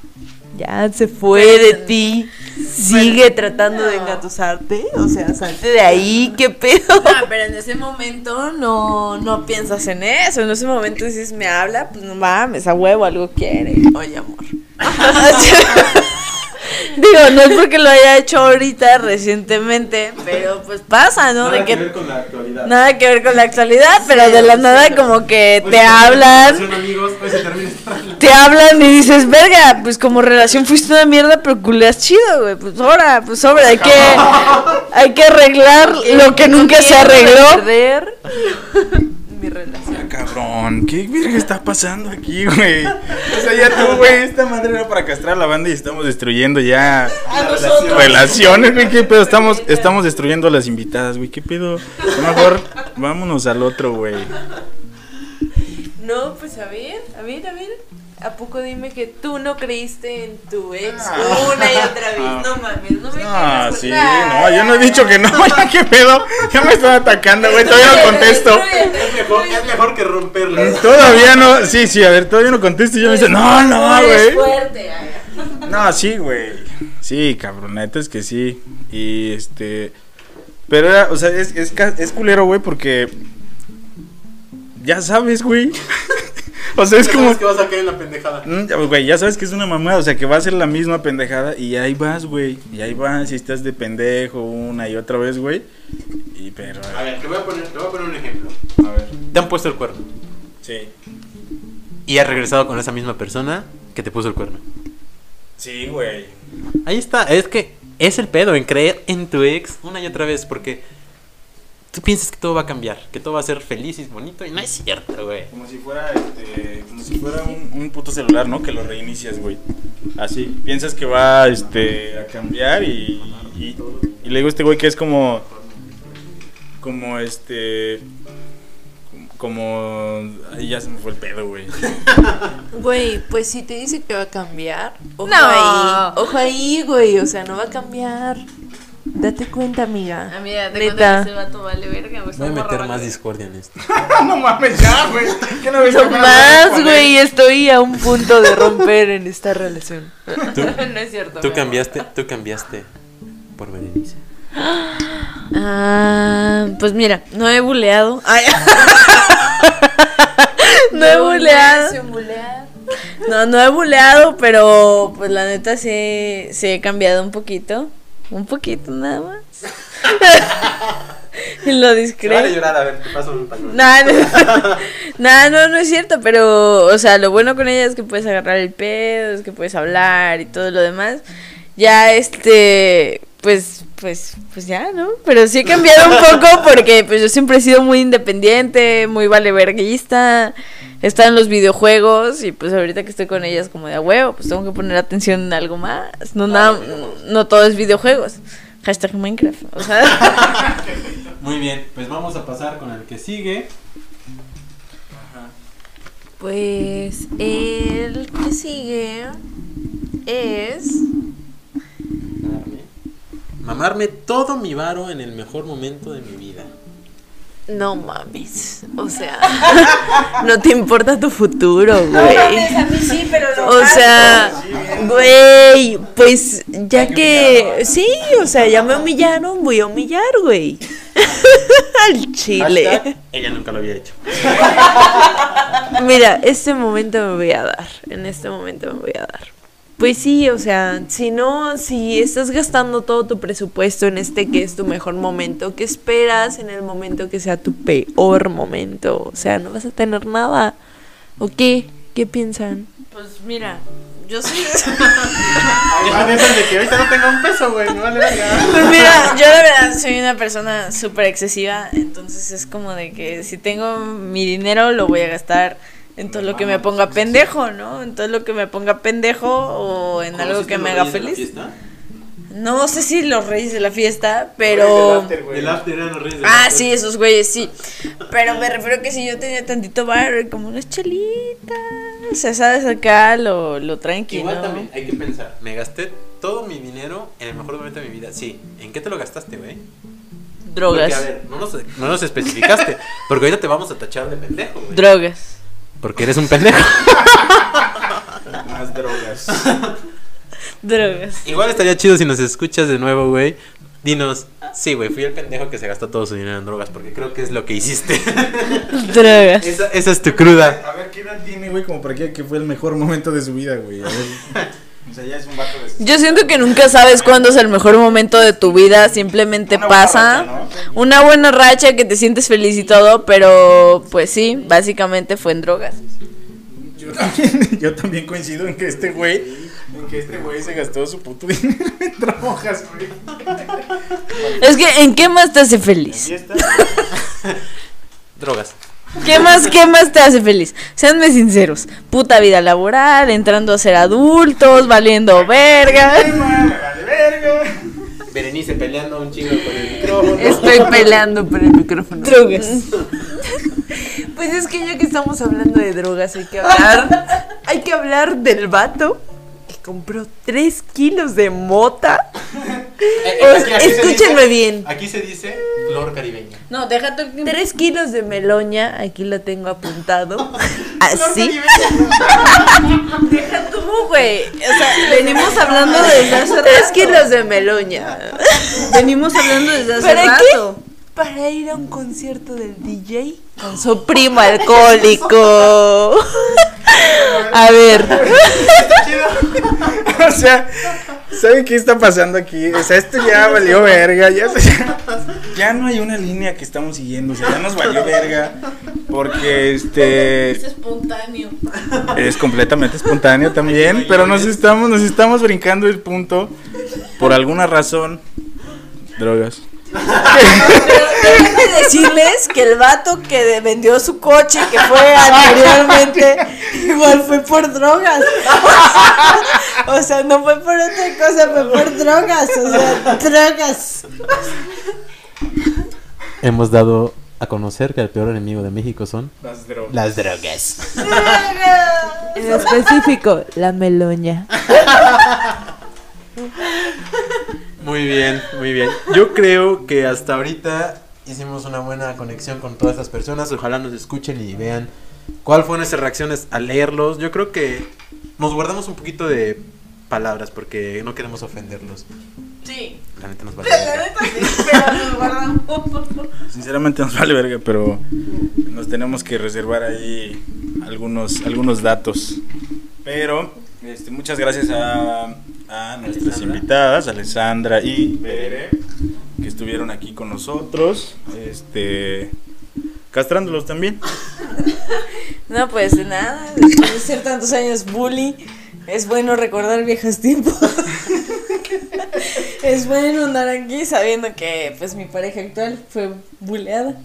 ya se fue de ti, sigue tratando de engatusarte, o sea, salte de ahí, qué pedo. No, pero en ese momento no, no piensas en eso. En ese momento dices, me habla, pues no mames, a huevo, algo quiere. Oye, amor. Digo, no es porque lo haya hecho ahorita recientemente, pero pues pasa, ¿no? de que con la actualidad. nada que ver con la actualidad, pero de la nada como que te hablan, amigos, se relación. te hablan y dices, verga, pues como relación fuiste una mierda, pero culeas chido, güey. Pues ahora, pues ahora hay que, hay que arreglar lo que nunca se arregló. mi relación. Ah, cabrón, ¿qué verga está pasando aquí, güey? O sea, ya tú, güey, esta madre era para castrar a la banda y estamos destruyendo ya relaciones, güey, qué pedo, estamos, estamos destruyendo a las invitadas, güey, qué pedo. Mejor vámonos al otro, güey. No, pues a ver, a ver, a ver. ¿A poco dime que tú no creíste en tu ex Ah. una y otra vez? No mames, no me Ah, sí, no, yo no he dicho que no, ya qué pedo, ya me están atacando, güey, todavía no contesto. Es mejor, es mejor que romperlas. Todavía no, sí, sí, a ver, todavía no contesto y yo me dice, no, no, güey. fuerte, ay. No, sí, güey. Sí, cabrón, neta es que sí. Y este. Pero era, o sea, es, es, es culero, güey, porque. Ya sabes, güey. o sea, es como. Sabes que vas a caer en la pendejada. Mm, ya, Güey, ya sabes que es una mamada, o sea, que va a ser la misma pendejada y ahí vas, güey. Y ahí vas y estás de pendejo una y otra vez, güey. Y pero. A ver, te voy a poner, te voy a poner un ejemplo. A ver. Te han puesto el cuerno Sí. y has regresado con esa misma persona que te puso el cuerno. Sí, güey. Ahí está, es que es el pedo en creer en tu ex una y otra vez porque tú piensas que todo va a cambiar, que todo va a ser feliz y bonito y no es cierto, güey. Como si fuera, este, como si fuera un, un puto celular, ¿no? Que lo reinicias, güey. Así. Piensas que va, este, a cambiar y, y, y le digo a este güey que es como, como este. Como. Ay, ya se me fue el pedo, güey. Güey, pues si te dice que va a cambiar, ojo No. ahí, ojo ahí, güey, o sea, no va a cambiar. Date cuenta, amiga. Amiga, te Neta. cuenta que ese vato vale verga. Voy a está meter más discordia en esto. no mames, ya, güey. ¿Qué no ves No más, güey, estoy a un punto de romper en esta relación. Tú, no es cierto. tú cambiaste, tú cambiaste por Berenice. Ah, pues mira, no he buleado. Ay. no he buleado. No, no he buleado, pero pues la neta sí, sí he cambiado un poquito. Un poquito nada más. Lo discreto. llorar, a ver, te paso un pañuelo. Nah, no, Nah, no, no es cierto, pero, o sea, lo bueno con ella es que puedes agarrar el pedo, es que puedes hablar y todo lo demás. Ya, este, pues, pues, pues ya, ¿no? Pero sí he cambiado un poco porque, pues, yo siempre he sido muy independiente, muy valeverguista, en los videojuegos y, pues, ahorita que estoy con ella es como de a huevo, pues tengo que poner atención en algo más. No, nada, no todo es videojuegos. Hashtag Minecraft, o sea... Muy bien, pues vamos a pasar con el que sigue. Pues el que sigue es. Mamarme. Mamarme todo mi varo en el mejor momento de mi vida. No mames. O sea, no te importa tu futuro, güey. a mí sí, pero O sea, güey, pues ya que sí, o sea, ya me humillaron, voy a humillar, güey. Al chile. Hashtag, ella nunca lo había hecho. Mira, este momento me voy a dar. En este momento me voy a dar. Pues sí, o sea, si no, si estás gastando todo tu presupuesto en este que es tu mejor momento, ¿qué esperas en el momento que sea tu peor momento? O sea, no vas a tener nada. ¿O qué? ¿Qué piensan? Pues mira, yo soy... Ah, de que ahorita no tengo un peso, güey. Me vale. Pues mira, yo la verdad soy una persona súper excesiva, entonces es como de que si tengo mi dinero lo voy a gastar en todo lo que me ponga pendejo, ¿no? En todo lo que me ponga pendejo o en algo que me haga feliz. No sé si los reyes de la fiesta, pero... El after eran los reyes del Ah, after. sí, esos güeyes, sí. Pero me refiero que si yo tenía tantito bar, como unas chelitas, o sea, sabes, acá lo, lo tranquilo. Igual también hay que pensar. Me gasté todo mi dinero en el mejor momento de mi vida. Sí. ¿En qué te lo gastaste, güey? Drogas. Porque, a ver, no nos, no nos especificaste. Porque ahorita te vamos a tachar de pendejo, güey. Drogas. Porque eres un pendejo. Más drogas. Drogas. Igual estaría chido si nos escuchas de nuevo, güey. Dinos, sí, güey, fui el pendejo que se gastó todo su dinero en drogas porque creo que es lo que hiciste. Drogas. esa, esa es tu cruda. A ver, ¿qué edad tiene, güey? Como para que que fue el mejor momento de su vida, güey. A ver. O sea, ya es un vato de... Yo siento que nunca sabes cuándo es el mejor momento de tu vida, simplemente Una buena pasa. racha, ¿no? Una buena racha que te sientes feliz y todo, pero pues sí, básicamente fue en drogas. Yo también, yo también coincido en que este güey, en que este güey se gastó su puto dinero en drogas, güey. Es que, ¿en qué más te hace feliz? Drogas. ¿Qué más, qué más te hace feliz? Seanme sinceros. Puta vida laboral, entrando a ser adultos, valiendo verga. Me vale verga. Berenice peleando un chingo con el micrófono. Estoy peleando por el micrófono. Drogas. Pues es que ya que estamos hablando de drogas, hay que hablar. hay que hablar del vato compró 3 kilos de mota. Eh, O aquí- aquí escúchenme dice- bien. Aquí se dice flor caribeña. No, deja tu... 3 kilos de meloña, aquí lo tengo apuntado. Así. Deja tú, güey. O sea, venimos hablando desde hace 3 rato. kilos de meloña. Venimos hablando desde hace ¿Para rato. qué? Para ir a un concierto del DJ con su primo alcohólico. A ver. O sea, ¿saben qué está pasando aquí? O sea, esto ya valió verga. Ya, ya, ya no hay una línea que estamos siguiendo. O sea, ya nos valió verga. Porque este. Es espontáneo. Es completamente espontáneo también, pero nos estamos, nos estamos brincando el punto por alguna razón. Drogas. Déjenme decirles que el vato que vendió su coche, que fue anteriormente, igual fue por drogas. O sea, no fue por otra cosa, fue por drogas. O sea, drogas. hemos dado a conocer que el peor enemigo de México son Las drogas. las drogas. En específico, la meloña. Muy bien, muy bien. Yo creo que hasta ahorita hicimos una buena conexión con todas estas personas. Ojalá nos escuchen y vean cuál fue nuestras reacciones al leerlos. Yo creo que nos guardamos un poquito de palabras porque no queremos ofenderlos. Sí. La neta nos vale verga. pero nos guardamos. Sinceramente nos vale verga, pero nos tenemos que reservar ahí algunos, algunos datos. Pero este, muchas gracias a, a nuestras Alessandra. invitadas, Alessandra y Bere, que estuvieron aquí con nosotros, este, castrándolos también. No, pues de nada. Después de ser tantos años bully, es bueno recordar viejos tiempos. es bueno andar aquí sabiendo que pues mi pareja actual fue buleada.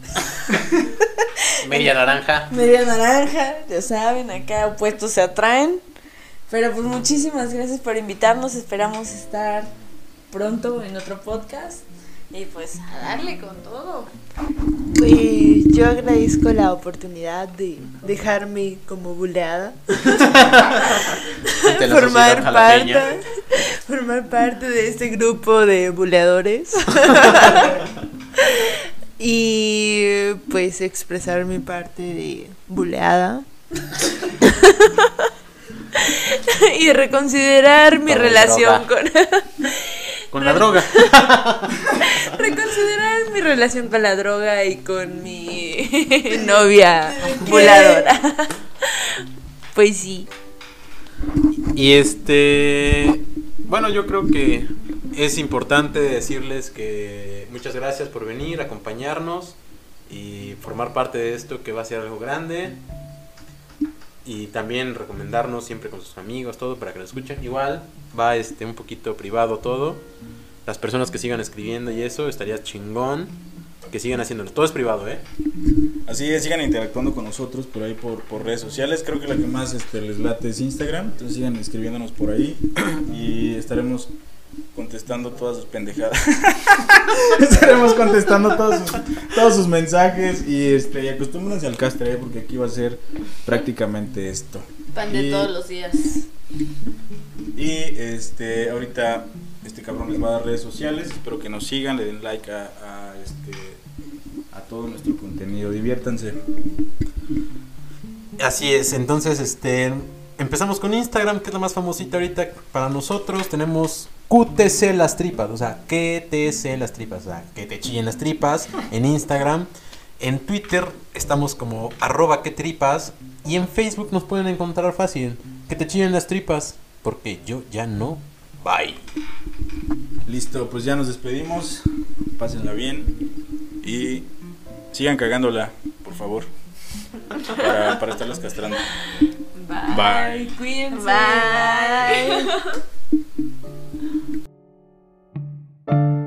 Media naranja. Media naranja, ya saben, acá opuestos se atraen. Pero pues muchísimas gracias por invitarnos. Esperamos estar pronto en otro podcast. Y pues a darle con todo. Y yo agradezco la oportunidad de dejarme como buleada. Formar parte, formar parte de este grupo de buleadores. y pues expresar mi parte de buleada. y reconsiderar mi relación con Con la droga. reconsiderar mi relación con la droga y con mi novia buladora. Pues sí. Y este, bueno, yo creo que es importante decirles que muchas gracias por venir, acompañarnos y formar parte de esto que va a ser algo grande. Y también recomendarnos siempre con sus amigos, todo para que lo escuchen. Igual va este un poquito privado todo. Las personas que sigan escribiendo y eso, estaría chingón que sigan haciéndolo. Todo es privado, ¿eh? Así es, sigan interactuando con nosotros por ahí por, redes sociales. Creo que la que más este, les late es Instagram. Entonces sigan escribiéndonos por ahí y estaremos contestando todas sus pendejadas. estaremos contestando todos sus, todos sus mensajes y, este, y acostúmbrense al castre ¿eh? porque aquí va a ser prácticamente esto. Pan de Y- todos los días. Y este, ahorita este cabrón les va a dar redes sociales. Espero que nos sigan, le den like a, a, este, a todo nuestro contenido. Diviértanse. Así es, entonces este empezamos con Instagram, que es la más famosita ahorita para nosotros. Tenemos QTC las tripas, o sea, QTC las tripas, o sea, que te chillen las tripas en Instagram. En Twitter estamos como arroba que tripas y en Facebook nos pueden encontrar fácil, que te chillen las tripas, porque yo ya no. Bye. Listo, pues ya nos despedimos. Pásenla bien. Y sigan cagándola, por favor para, para estarlos castrando. Bye. Bye. Bye.